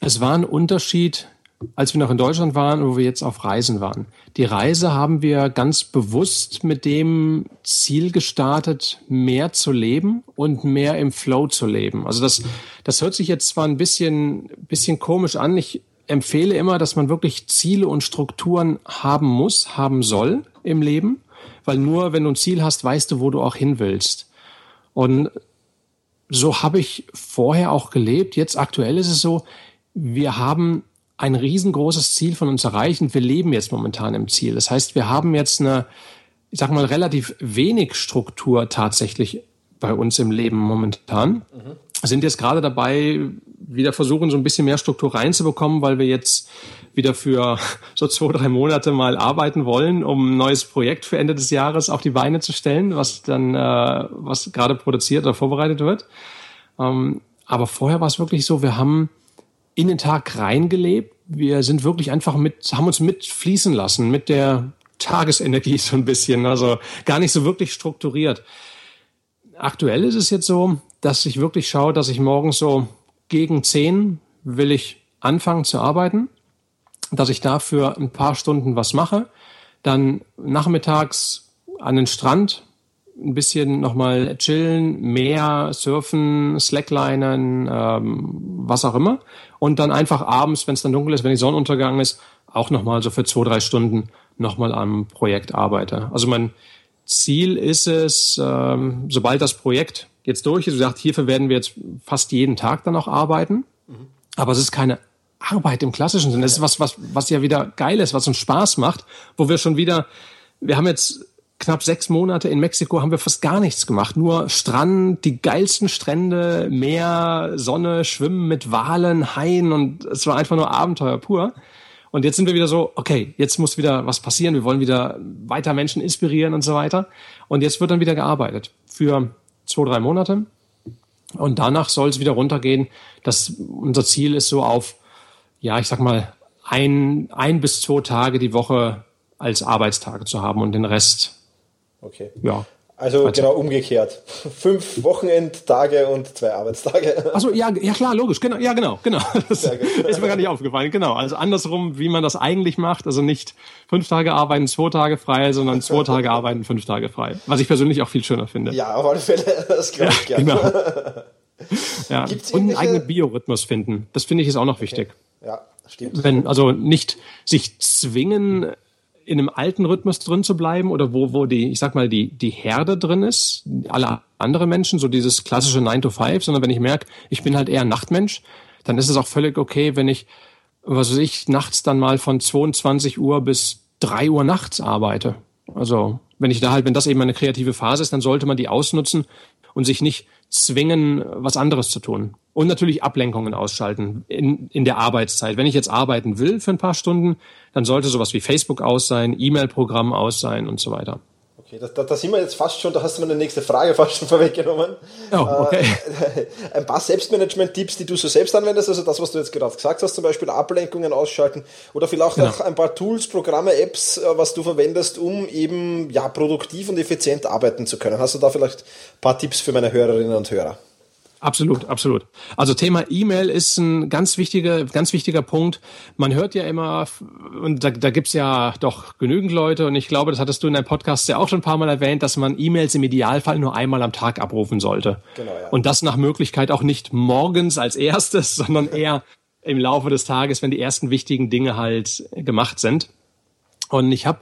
es war ein Unterschied, als wir noch in Deutschland waren, wo wir jetzt auf Reisen waren. Die Reise haben wir ganz bewusst mit dem Ziel gestartet, mehr zu leben und mehr im Flow zu leben. Also das, das hört sich jetzt zwar ein bisschen, bisschen komisch an. Ich empfehle immer, dass man wirklich Ziele und Strukturen haben muss, haben soll im Leben, weil nur wenn du ein Ziel hast, weißt du, wo du auch hin willst. Und so habe ich vorher auch gelebt. Jetzt aktuell ist es so, wir haben ein riesengroßes Ziel von uns erreicht und wir leben jetzt momentan im Ziel. Das heißt, wir haben jetzt eine, ich sag mal, relativ wenig Struktur tatsächlich bei uns im Leben momentan. Mhm. Sind jetzt gerade dabei, wieder versuchen, so ein bisschen mehr Struktur reinzubekommen, weil wir jetzt wieder für so zwei, drei Monate mal arbeiten wollen, um ein neues Projekt für Ende des Jahres auf die Beine zu stellen, was dann, äh, was gerade produziert oder vorbereitet wird. Ähm, aber vorher war es wirklich so, wir haben in den Tag reingelebt. Wir sind wirklich einfach mit, haben uns mitfließen lassen mit der Tagesenergie so ein bisschen, also gar nicht so wirklich strukturiert. Aktuell ist es jetzt so, dass ich wirklich schaue, dass ich morgens so gegen zehn will ich anfangen zu arbeiten, dass ich dafür ein paar Stunden was mache, dann nachmittags an den Strand ein bisschen nochmal chillen, mehr surfen, slacklinen, ähm, was auch immer. Und dann einfach abends, wenn es dann dunkel ist, wenn die Sonnenuntergang ist, auch nochmal so für zwei, drei Stunden nochmal am Projekt arbeite. Also mein Ziel ist es, ähm, sobald das Projekt jetzt durch ist, wie gesagt, hierfür werden wir jetzt fast jeden Tag dann auch arbeiten. Mhm. Aber es ist keine Arbeit im klassischen Sinne. Es ist was, was, was ja wieder geil ist, was uns Spaß macht, wo wir schon wieder, wir haben jetzt knapp sechs Monate in Mexiko haben wir fast gar nichts gemacht. Nur Strand, die geilsten Strände, Meer, Sonne, Schwimmen mit Walen, Haien und es war einfach nur Abenteuer pur. Und jetzt sind wir wieder so, okay, jetzt muss wieder was passieren. Wir wollen wieder weiter Menschen inspirieren und so weiter. Und jetzt wird dann wieder gearbeitet für zwei, drei Monate. Und danach soll es wieder runtergehen. Das, unser Ziel ist so auf, ja, ich sag mal, ein, ein bis zwei Tage die Woche als Arbeitstage zu haben und den Rest Okay. Ja. Also genau umgekehrt. Fünf Wochenendtage und zwei Arbeitstage. Also ja, ja klar, logisch, genau, ja genau, genau. Das ist mir gar nicht aufgefallen, genau. Also andersrum, wie man das eigentlich macht, also nicht fünf Tage arbeiten, zwei Tage frei, sondern zwei Tage arbeiten, fünf Tage frei. Was ich persönlich auch viel schöner finde. Ja, auf alle Fälle, das glaube ich ja, gerne. Genau. ja. Gibt's und einen eigenen Biorhythmus finden, das finde ich ist auch noch wichtig. Okay. Ja, stimmt. Wenn, also nicht sich zwingen, in einem alten Rhythmus drin zu bleiben oder wo, wo die, ich sag mal, die, die Herde drin ist, alle andere Menschen, so dieses klassische 9 to 5, sondern wenn ich merke, ich bin halt eher ein Nachtmensch, dann ist es auch völlig okay, wenn ich, was weiß ich, nachts dann mal von 22 Uhr bis 3 Uhr nachts arbeite. Also, wenn ich da halt, wenn das eben eine kreative Phase ist, dann sollte man die ausnutzen und sich nicht zwingen, was anderes zu tun. Und natürlich Ablenkungen ausschalten in, in der Arbeitszeit. Wenn ich jetzt arbeiten will für ein paar Stunden, dann sollte sowas wie Facebook aus sein, E-Mail-Programm aus sein und so weiter. Okay. Okay, da, da, sind wir jetzt fast schon, da hast du meine nächste Frage fast schon vorweggenommen. Oh, okay. Äh, ein paar Selbstmanagement-Tipps, die du so selbst anwendest, also das, was du jetzt gerade gesagt hast, zum Beispiel Ablenkungen ausschalten oder vielleicht genau. auch ein paar Tools, Programme, Apps, äh, was du verwendest, um eben ja, produktiv und effizient arbeiten zu können. Hast du da vielleicht ein paar Tipps für meine Hörerinnen und Hörer? Absolut, absolut. Also Thema E-Mail ist ein ganz wichtiger, ganz wichtiger Punkt. Man hört ja immer, und da, da gibt's ja doch genügend Leute, und ich glaube, das hattest du in deinem Podcast ja auch schon ein paar Mal erwähnt, dass man E-Mails im Idealfall nur einmal am Tag abrufen sollte. Genau, ja. Und das nach Möglichkeit auch nicht morgens als erstes, sondern eher im Laufe des Tages, wenn die ersten wichtigen Dinge halt gemacht sind. Und ich habe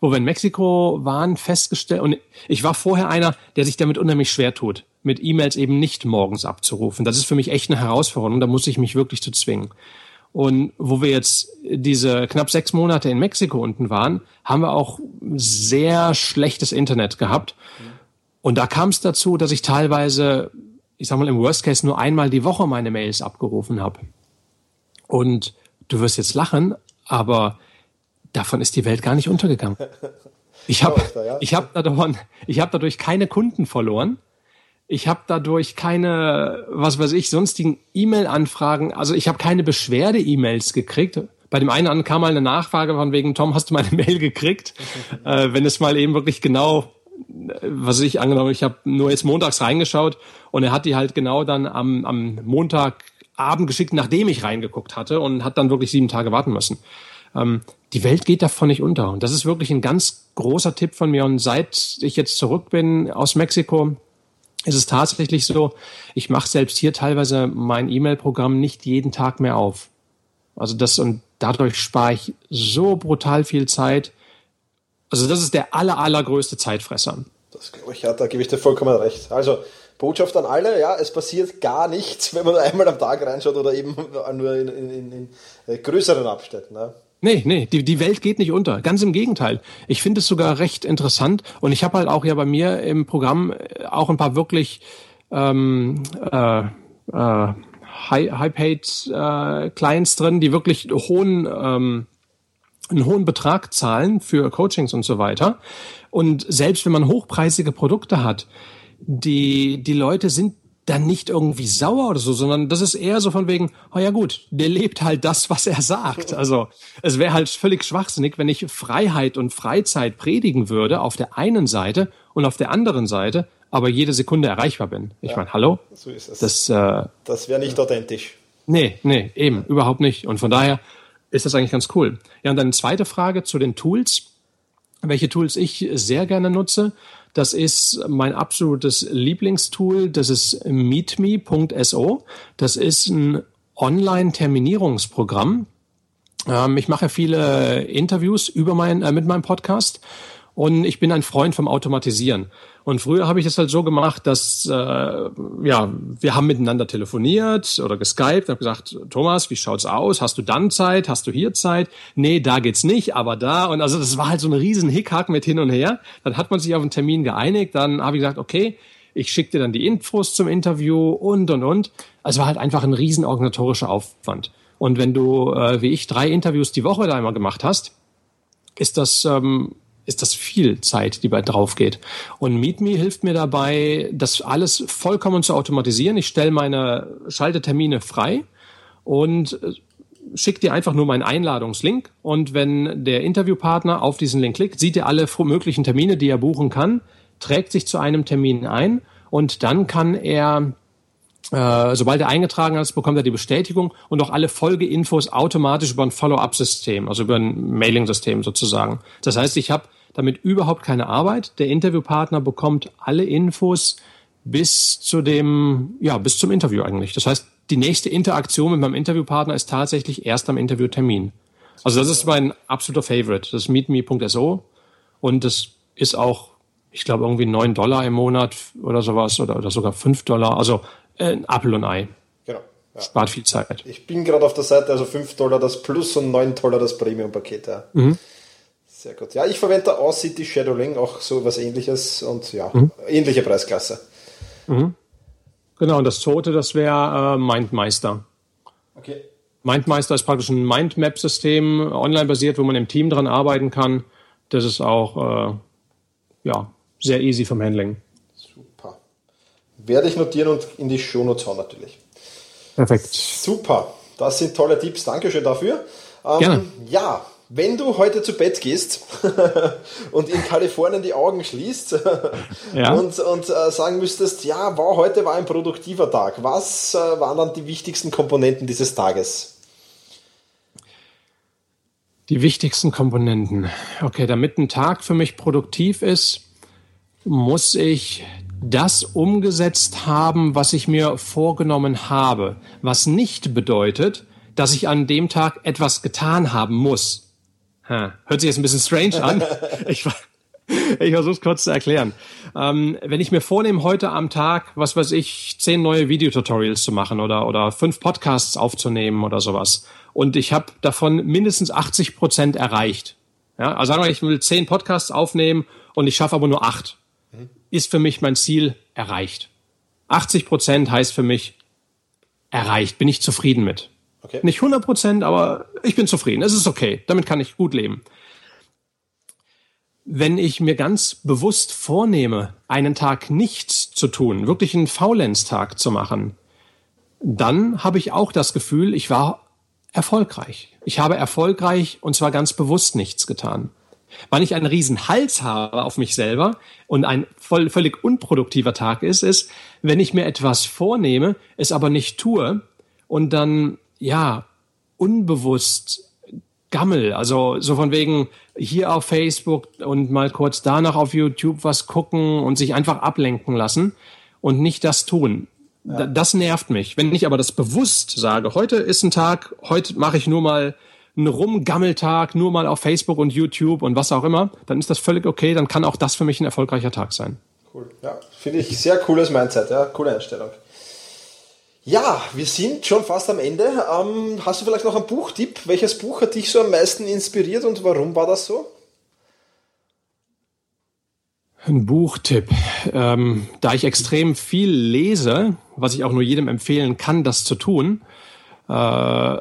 wo wir in Mexiko waren, festgestellt, und ich war vorher einer, der sich damit unheimlich schwer tut, mit E-Mails eben nicht morgens abzurufen. Das ist für mich echt eine Herausforderung, da muss ich mich wirklich zu zwingen. Und wo wir jetzt diese knapp sechs Monate in Mexiko unten waren, haben wir auch sehr schlechtes Internet gehabt. Und da kam es dazu, dass ich teilweise, ich sag mal im Worst Case, nur einmal die Woche meine Mails abgerufen habe. Und du wirst jetzt lachen, aber davon ist die Welt gar nicht untergegangen. Ich habe ich hab dadurch, ich hab dadurch keine Kunden verloren. Ich habe dadurch keine, was weiß ich, sonstigen E-Mail-Anfragen. Also ich habe keine Beschwerde-E-Mails gekriegt. Bei dem einen kam mal eine Nachfrage von wegen, Tom, hast du meine Mail gekriegt? äh, wenn es mal eben wirklich genau, was ich angenommen, ich habe nur jetzt montags reingeschaut und er hat die halt genau dann am, am Montagabend geschickt, nachdem ich reingeguckt hatte und hat dann wirklich sieben Tage warten müssen. Ähm, die Welt geht davon nicht unter. Und das ist wirklich ein ganz großer Tipp von mir. Und seit ich jetzt zurück bin aus Mexiko, ist es tatsächlich so, ich mache selbst hier teilweise mein E-Mail-Programm nicht jeden Tag mehr auf. Also das und dadurch spare ich so brutal viel Zeit. Also das ist der aller, allergrößte Zeitfresser. Das glaube ich, ja, da gebe ich dir vollkommen recht. Also Botschaft an alle, ja, es passiert gar nichts, wenn man einmal am Tag reinschaut oder eben nur in, in, in, in größeren Abständen. Ne? Nee, nee, die, die Welt geht nicht unter. Ganz im Gegenteil. Ich finde es sogar recht interessant und ich habe halt auch ja bei mir im Programm äh, auch ein paar wirklich ähm, äh, äh, High-Paid äh, Clients drin, die wirklich hohen ähm, einen hohen Betrag zahlen für Coachings und so weiter. Und selbst wenn man hochpreisige Produkte hat, die, die Leute sind dann nicht irgendwie sauer oder so, sondern das ist eher so von wegen, oh ja gut, der lebt halt das, was er sagt. Also es wäre halt völlig schwachsinnig, wenn ich Freiheit und Freizeit predigen würde auf der einen Seite und auf der anderen Seite aber jede Sekunde erreichbar bin. Ich ja, meine, hallo? So ist es. Das, äh, das wäre nicht authentisch. Nee, nee, eben, überhaupt nicht. Und von daher ist das eigentlich ganz cool. Ja, und dann eine zweite Frage zu den Tools. Welche Tools ich sehr gerne nutze. Das ist mein absolutes Lieblingstool. Das ist meetme.so. Das ist ein Online-Terminierungsprogramm. Ähm, ich mache viele Interviews über mein, äh, mit meinem Podcast und ich bin ein Freund vom Automatisieren. Und früher habe ich es halt so gemacht, dass äh, ja, wir haben miteinander telefoniert oder geskypt, habe gesagt, Thomas, wie schaut's aus? Hast du dann Zeit? Hast du hier Zeit? Nee, da geht's nicht, aber da und also das war halt so ein riesen Hickhack mit hin und her. Dann hat man sich auf einen Termin geeinigt, dann habe ich gesagt, okay, ich schicke dir dann die Infos zum Interview und und und. Also war halt einfach ein riesen organisatorischer Aufwand. Und wenn du äh, wie ich drei Interviews die Woche da einmal gemacht hast, ist das ähm, ist das viel Zeit, die bei drauf geht. Und MeetMe hilft mir dabei, das alles vollkommen zu automatisieren. Ich stelle meine Schaltetermine frei und äh, schicke dir einfach nur meinen Einladungslink. Und wenn der Interviewpartner auf diesen Link klickt, sieht er alle möglichen Termine, die er buchen kann, trägt sich zu einem Termin ein und dann kann er äh, sobald er eingetragen ist, bekommt er die Bestätigung und auch alle Folgeinfos automatisch über ein Follow-up-System, also über ein Mailing-System sozusagen. Das heißt, ich habe damit überhaupt keine Arbeit. Der Interviewpartner bekommt alle Infos bis zu dem, ja, bis zum Interview eigentlich. Das heißt, die nächste Interaktion mit meinem Interviewpartner ist tatsächlich erst am Interviewtermin. Also das ist mein absoluter Favorite. Das ist meetme.so und das ist auch, ich glaube, irgendwie neun Dollar im Monat oder sowas oder, oder sogar fünf Dollar. Also äh, ein Apple und Ei. Genau. Ja. Spart viel Zeit. Ich bin gerade auf der Seite, also 5 Dollar das Plus und 9 Dollar das Premium-Paket. Ja. Mhm. Sehr gut. Ja, ich verwende da City Shadowing, auch so was ähnliches und ja, mhm. ähnliche Preisklasse. Mhm. Genau, und das zweite, das wäre äh, MindMeister. Okay. MindMeister ist praktisch ein Mindmap-System, online basiert, wo man im Team dran arbeiten kann. Das ist auch äh, ja, sehr easy vom Handling. Super. Werde ich notieren und in die Shownotes hauen natürlich. Perfekt. Super. Das sind tolle Tipps. Dankeschön dafür. Ähm, Gerne. Ja, wenn du heute zu Bett gehst und in Kalifornien die Augen schließt ja. und, und äh, sagen müsstest, ja, wow, heute war ein produktiver Tag, was äh, waren dann die wichtigsten Komponenten dieses Tages? Die wichtigsten Komponenten. Okay, damit ein Tag für mich produktiv ist, muss ich das umgesetzt haben, was ich mir vorgenommen habe. Was nicht bedeutet, dass ich an dem Tag etwas getan haben muss. Ha, hört sich jetzt ein bisschen strange an. Ich, ich versuche es kurz zu erklären. Ähm, wenn ich mir vornehme, heute am Tag, was weiß ich, zehn neue Videotutorials zu machen oder, oder fünf Podcasts aufzunehmen oder sowas und ich habe davon mindestens 80 Prozent erreicht. Ja, also sagen wir, ich will zehn Podcasts aufnehmen und ich schaffe aber nur acht. Mhm. Ist für mich mein Ziel erreicht. 80 Prozent heißt für mich erreicht, bin ich zufrieden mit. Okay. Nicht 100 Prozent, aber ich bin zufrieden. Es ist okay. Damit kann ich gut leben. Wenn ich mir ganz bewusst vornehme, einen Tag nichts zu tun, wirklich einen Faulenztag zu machen, dann habe ich auch das Gefühl, ich war erfolgreich. Ich habe erfolgreich und zwar ganz bewusst nichts getan. Wann ich einen riesen Hals habe auf mich selber und ein voll, völlig unproduktiver Tag ist, ist, wenn ich mir etwas vornehme, es aber nicht tue und dann ja, unbewusst Gammel. Also so von wegen hier auf Facebook und mal kurz danach auf YouTube was gucken und sich einfach ablenken lassen und nicht das tun. Ja. Das nervt mich. Wenn ich aber das bewusst sage, heute ist ein Tag, heute mache ich nur mal einen Rumgammeltag, nur mal auf Facebook und YouTube und was auch immer, dann ist das völlig okay, dann kann auch das für mich ein erfolgreicher Tag sein. Cool. Ja, finde ich sehr cooles Mindset, ja, coole Einstellung. Ja, wir sind schon fast am Ende. Ähm, hast du vielleicht noch einen Buchtipp? Welches Buch hat dich so am meisten inspiriert und warum war das so? Ein Buchtipp. Ähm, da ich extrem viel lese, was ich auch nur jedem empfehlen kann, das zu tun, äh,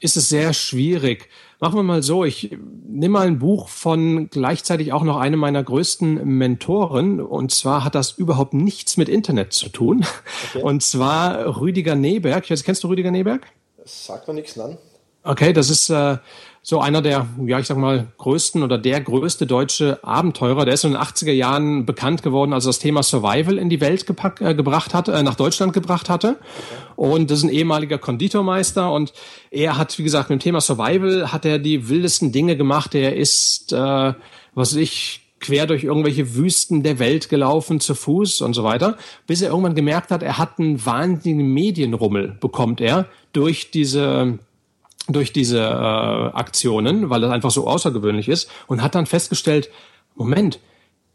ist es sehr schwierig. Machen wir mal so, ich nehme mal ein Buch von gleichzeitig auch noch einem meiner größten Mentoren und zwar hat das überhaupt nichts mit Internet zu tun. Okay. Und zwar Rüdiger Neberg. Ich weiß, kennst du Rüdiger Neberg? Das sagt mir nichts an. Okay, das ist äh, so einer der, ja, ich sag mal, größten oder der größte deutsche Abenteurer. Der ist in den 80er Jahren bekannt geworden, als er das Thema Survival in die Welt gepackt, äh, gebracht hatte, äh, nach Deutschland gebracht hatte. Und das ist ein ehemaliger Konditormeister und er hat, wie gesagt, mit dem Thema Survival hat er die wildesten Dinge gemacht. Er ist, äh, was weiß ich, quer durch irgendwelche Wüsten der Welt gelaufen, zu Fuß und so weiter, bis er irgendwann gemerkt hat, er hat einen wahnsinnigen Medienrummel, bekommt er durch diese durch diese äh, Aktionen, weil das einfach so außergewöhnlich ist und hat dann festgestellt, Moment,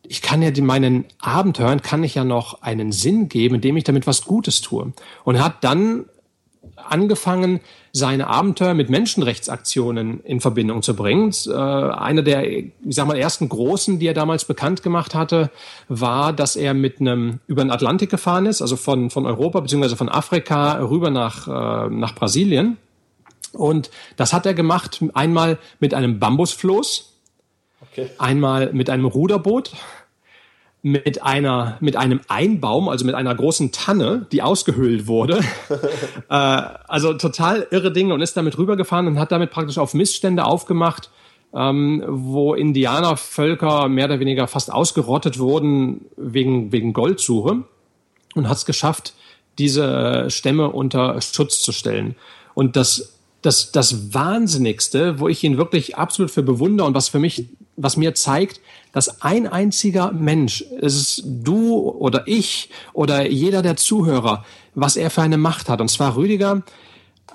ich kann ja meinen Abenteuern kann ich ja noch einen Sinn geben, indem ich damit was Gutes tue. Und hat dann angefangen, seine Abenteuer mit Menschenrechtsaktionen in Verbindung zu bringen. Äh, einer der, ich sag mal, ersten großen, die er damals bekannt gemacht hatte, war, dass er mit einem über den Atlantik gefahren ist, also von, von Europa beziehungsweise von Afrika rüber nach, äh, nach Brasilien und das hat er gemacht einmal mit einem Bambusfloß, okay. einmal mit einem Ruderboot, mit einer mit einem Einbaum, also mit einer großen Tanne, die ausgehöhlt wurde. äh, also total irre Dinge und ist damit rübergefahren und hat damit praktisch auf Missstände aufgemacht, ähm, wo Indianervölker mehr oder weniger fast ausgerottet wurden wegen wegen Goldsuche und hat es geschafft, diese Stämme unter Schutz zu stellen. Und das das, das Wahnsinnigste, wo ich ihn wirklich absolut für bewundere und was für mich, was mir zeigt, dass ein einziger Mensch, es ist du oder ich oder jeder der Zuhörer, was er für eine Macht hat. Und zwar Rüdiger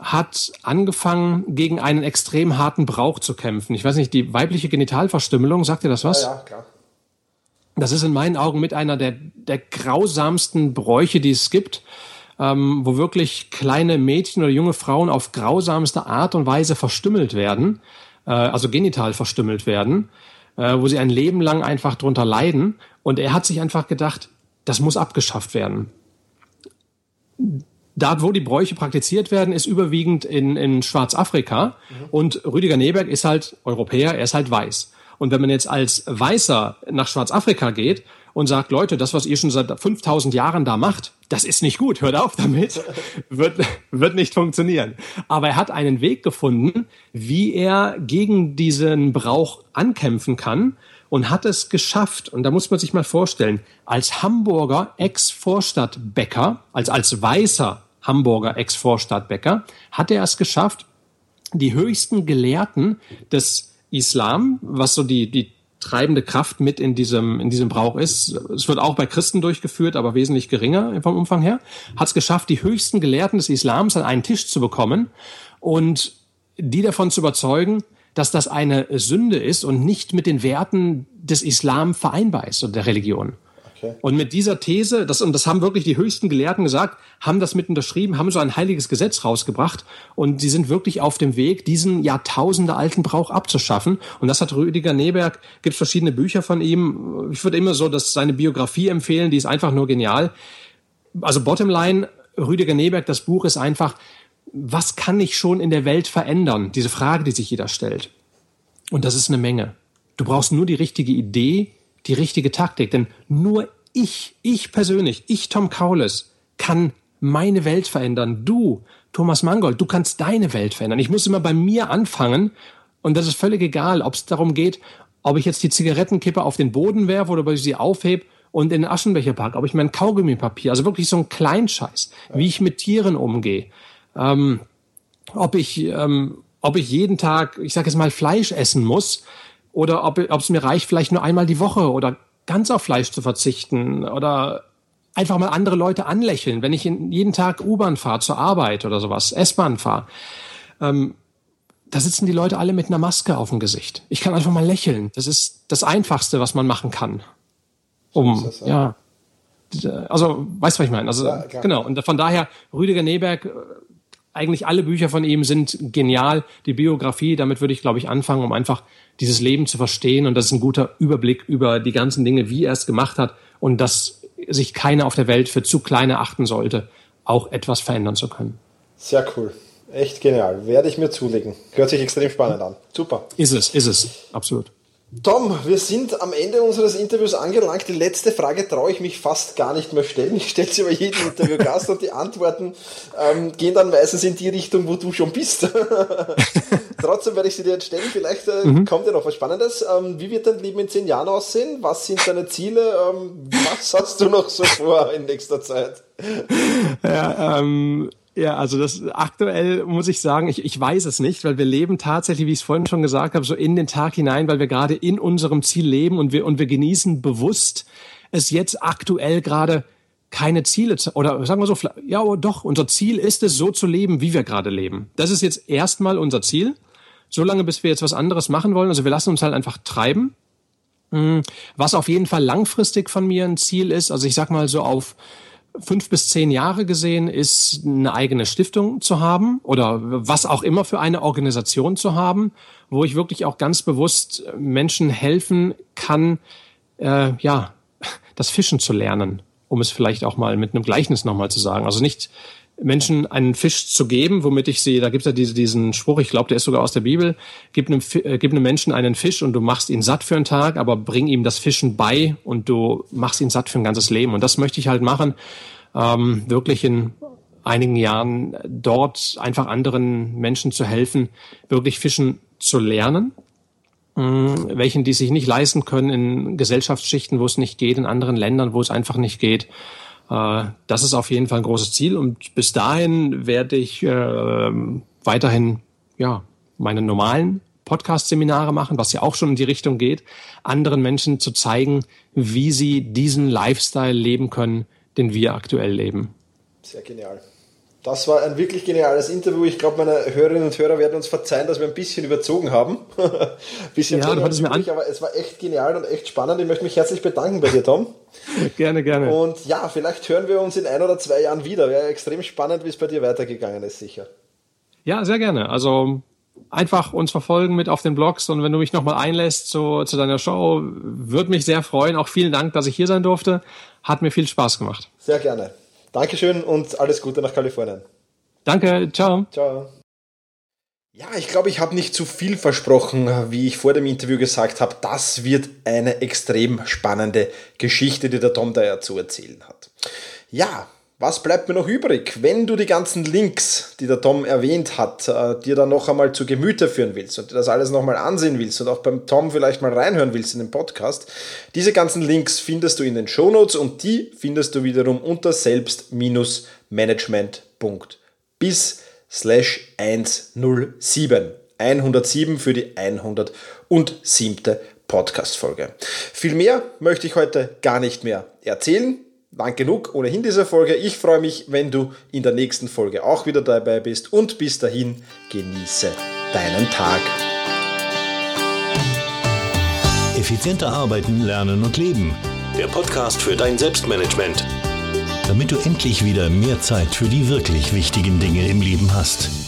hat angefangen, gegen einen extrem harten Brauch zu kämpfen. Ich weiß nicht, die weibliche Genitalverstümmelung, sagt dir das was? Ja, ja, klar. Das ist in meinen Augen mit einer der, der grausamsten Bräuche, die es gibt ähm, wo wirklich kleine Mädchen oder junge Frauen auf grausamste Art und Weise verstümmelt werden, äh, also genital verstümmelt werden, äh, wo sie ein Leben lang einfach drunter leiden. Und er hat sich einfach gedacht, das muss abgeschafft werden. Da, wo die Bräuche praktiziert werden, ist überwiegend in, in Schwarzafrika. Mhm. Und Rüdiger Neberg ist halt Europäer, er ist halt weiß. Und wenn man jetzt als Weißer nach Schwarzafrika geht und sagt, Leute, das, was ihr schon seit 5000 Jahren da macht, das ist nicht gut, hört auf damit, wird, wird nicht funktionieren. Aber er hat einen Weg gefunden, wie er gegen diesen Brauch ankämpfen kann und hat es geschafft, und da muss man sich mal vorstellen, als Hamburger Ex-Vorstadtbäcker, als, als weißer Hamburger Ex-Vorstadtbäcker, hat er es geschafft, die höchsten Gelehrten des Islam, was so die, die treibende Kraft mit in diesem, in diesem Brauch ist. Es wird auch bei Christen durchgeführt, aber wesentlich geringer vom Umfang her. Hat es geschafft, die höchsten Gelehrten des Islams an einen Tisch zu bekommen und die davon zu überzeugen, dass das eine Sünde ist und nicht mit den Werten des Islam vereinbar ist oder der Religion. Okay. Und mit dieser These, das, und das haben wirklich die höchsten Gelehrten gesagt, haben das mit unterschrieben, haben so ein heiliges Gesetz rausgebracht und sie sind wirklich auf dem Weg, diesen Jahrtausende alten Brauch abzuschaffen. Und das hat Rüdiger Neberg, gibt verschiedene Bücher von ihm. Ich würde immer so dass seine Biografie empfehlen, die ist einfach nur genial. Also Bottomline, Rüdiger Neberg, das Buch ist einfach, was kann ich schon in der Welt verändern? Diese Frage, die sich jeder stellt. Und das ist eine Menge. Du brauchst nur die richtige Idee, die richtige Taktik. Denn nur ich, ich persönlich, ich Tom Kaules, kann meine Welt verändern. Du, Thomas Mangold, du kannst deine Welt verändern. Ich muss immer bei mir anfangen. Und das ist völlig egal, ob es darum geht, ob ich jetzt die Zigarettenkippe auf den Boden werfe oder ob ich sie aufhebe und in den Aschenbecher packe, ob ich mein Kaugummipapier, also wirklich so ein Kleinscheiß, wie ich mit Tieren umgehe, ähm, ob ich, ähm, ob ich jeden Tag, ich sage jetzt mal, Fleisch essen muss oder ob, es mir reicht, vielleicht nur einmal die Woche oder ganz auf Fleisch zu verzichten oder einfach mal andere Leute anlächeln, wenn ich jeden Tag U-Bahn fahre zur Arbeit oder sowas, S-Bahn fahre. Ähm, da sitzen die Leute alle mit einer Maske auf dem Gesicht. Ich kann einfach mal lächeln. Das ist das Einfachste, was man machen kann. Um, ja. Also, weißt du, was ich meine? Also, ja, genau. Und von daher, Rüdiger Neberg, eigentlich alle Bücher von ihm sind genial. Die Biografie, damit würde ich, glaube ich, anfangen, um einfach dieses Leben zu verstehen. Und das ist ein guter Überblick über die ganzen Dinge, wie er es gemacht hat und dass sich keiner auf der Welt für zu kleine achten sollte, auch etwas verändern zu können. Sehr cool. Echt genial. Werde ich mir zulegen. Hört sich extrem spannend an. Super. Ist es, ist es. Absolut. Tom, wir sind am Ende unseres Interviews angelangt. Die letzte Frage traue ich mich fast gar nicht mehr stellen. Ich stelle sie bei jedem Interviewgast und die Antworten ähm, gehen dann meistens in die Richtung, wo du schon bist. Trotzdem werde ich sie dir jetzt stellen. Vielleicht äh, mhm. kommt ja noch was Spannendes. Ähm, wie wird dein Leben in zehn Jahren aussehen? Was sind deine Ziele? Ähm, was hast du noch so vor in nächster Zeit? Ja, ähm ja, also das aktuell muss ich sagen, ich, ich weiß es nicht, weil wir leben tatsächlich, wie ich es vorhin schon gesagt habe, so in den Tag hinein, weil wir gerade in unserem Ziel leben und wir und wir genießen bewusst es jetzt aktuell gerade keine Ziele zu, oder sagen wir so, ja oh, doch, unser Ziel ist es, so zu leben, wie wir gerade leben. Das ist jetzt erstmal unser Ziel, solange bis wir jetzt was anderes machen wollen. Also wir lassen uns halt einfach treiben. Hm, was auf jeden Fall langfristig von mir ein Ziel ist, also ich sag mal so auf fünf bis zehn Jahre gesehen ist, eine eigene Stiftung zu haben oder was auch immer für eine Organisation zu haben, wo ich wirklich auch ganz bewusst Menschen helfen kann, äh, ja, das Fischen zu lernen, um es vielleicht auch mal mit einem Gleichnis nochmal zu sagen. Also nicht Menschen einen Fisch zu geben, womit ich sie, da gibt es ja diese, diesen Spruch, ich glaube, der ist sogar aus der Bibel, gib einem, äh, gib einem Menschen einen Fisch und du machst ihn satt für einen Tag, aber bring ihm das Fischen bei und du machst ihn satt für ein ganzes Leben. Und das möchte ich halt machen, ähm, wirklich in einigen Jahren dort einfach anderen Menschen zu helfen, wirklich Fischen zu lernen, mh, welchen die sich nicht leisten können in Gesellschaftsschichten, wo es nicht geht, in anderen Ländern, wo es einfach nicht geht das ist auf jeden Fall ein großes Ziel und bis dahin werde ich äh, weiterhin ja meine normalen Podcast-Seminare machen, was ja auch schon in die Richtung geht, anderen Menschen zu zeigen, wie sie diesen Lifestyle leben können, den wir aktuell leben. Sehr genial. Das war ein wirklich geniales Interview. Ich glaube, meine Hörerinnen und Hörer werden uns verzeihen, dass wir ein bisschen überzogen haben. bisschen ja, hattest mir an. Aber es war echt genial und echt spannend. Ich möchte mich herzlich bedanken bei dir, Tom. gerne, gerne. Und ja, vielleicht hören wir uns in ein oder zwei Jahren wieder. Wäre extrem spannend, wie es bei dir weitergegangen ist, sicher. Ja, sehr gerne. Also einfach uns verfolgen mit auf den Blogs und wenn du mich nochmal einlässt zu, zu deiner Show, würde mich sehr freuen. Auch vielen Dank, dass ich hier sein durfte. Hat mir viel Spaß gemacht. Sehr gerne. Dankeschön und alles Gute nach Kalifornien. Danke, ciao. Ciao. Ja, ich glaube, ich habe nicht zu viel versprochen, wie ich vor dem Interview gesagt habe. Das wird eine extrem spannende Geschichte, die der Tom da ja zu erzählen hat. Ja, was bleibt mir noch übrig? Wenn du die ganzen Links, die der Tom erwähnt hat, äh, dir dann noch einmal zu Gemüte führen willst und dir das alles nochmal ansehen willst und auch beim Tom vielleicht mal reinhören willst in den Podcast, diese ganzen Links findest du in den Shownotes und die findest du wiederum unter selbst-management.bis slash 107. 107 für die 107. Podcast-Folge. Viel mehr möchte ich heute gar nicht mehr erzählen. Lang genug ohnehin dieser Folge. Ich freue mich, wenn du in der nächsten Folge auch wieder dabei bist und bis dahin genieße deinen Tag. Effizienter arbeiten, lernen und leben. Der Podcast für dein Selbstmanagement. Damit du endlich wieder mehr Zeit für die wirklich wichtigen Dinge im Leben hast.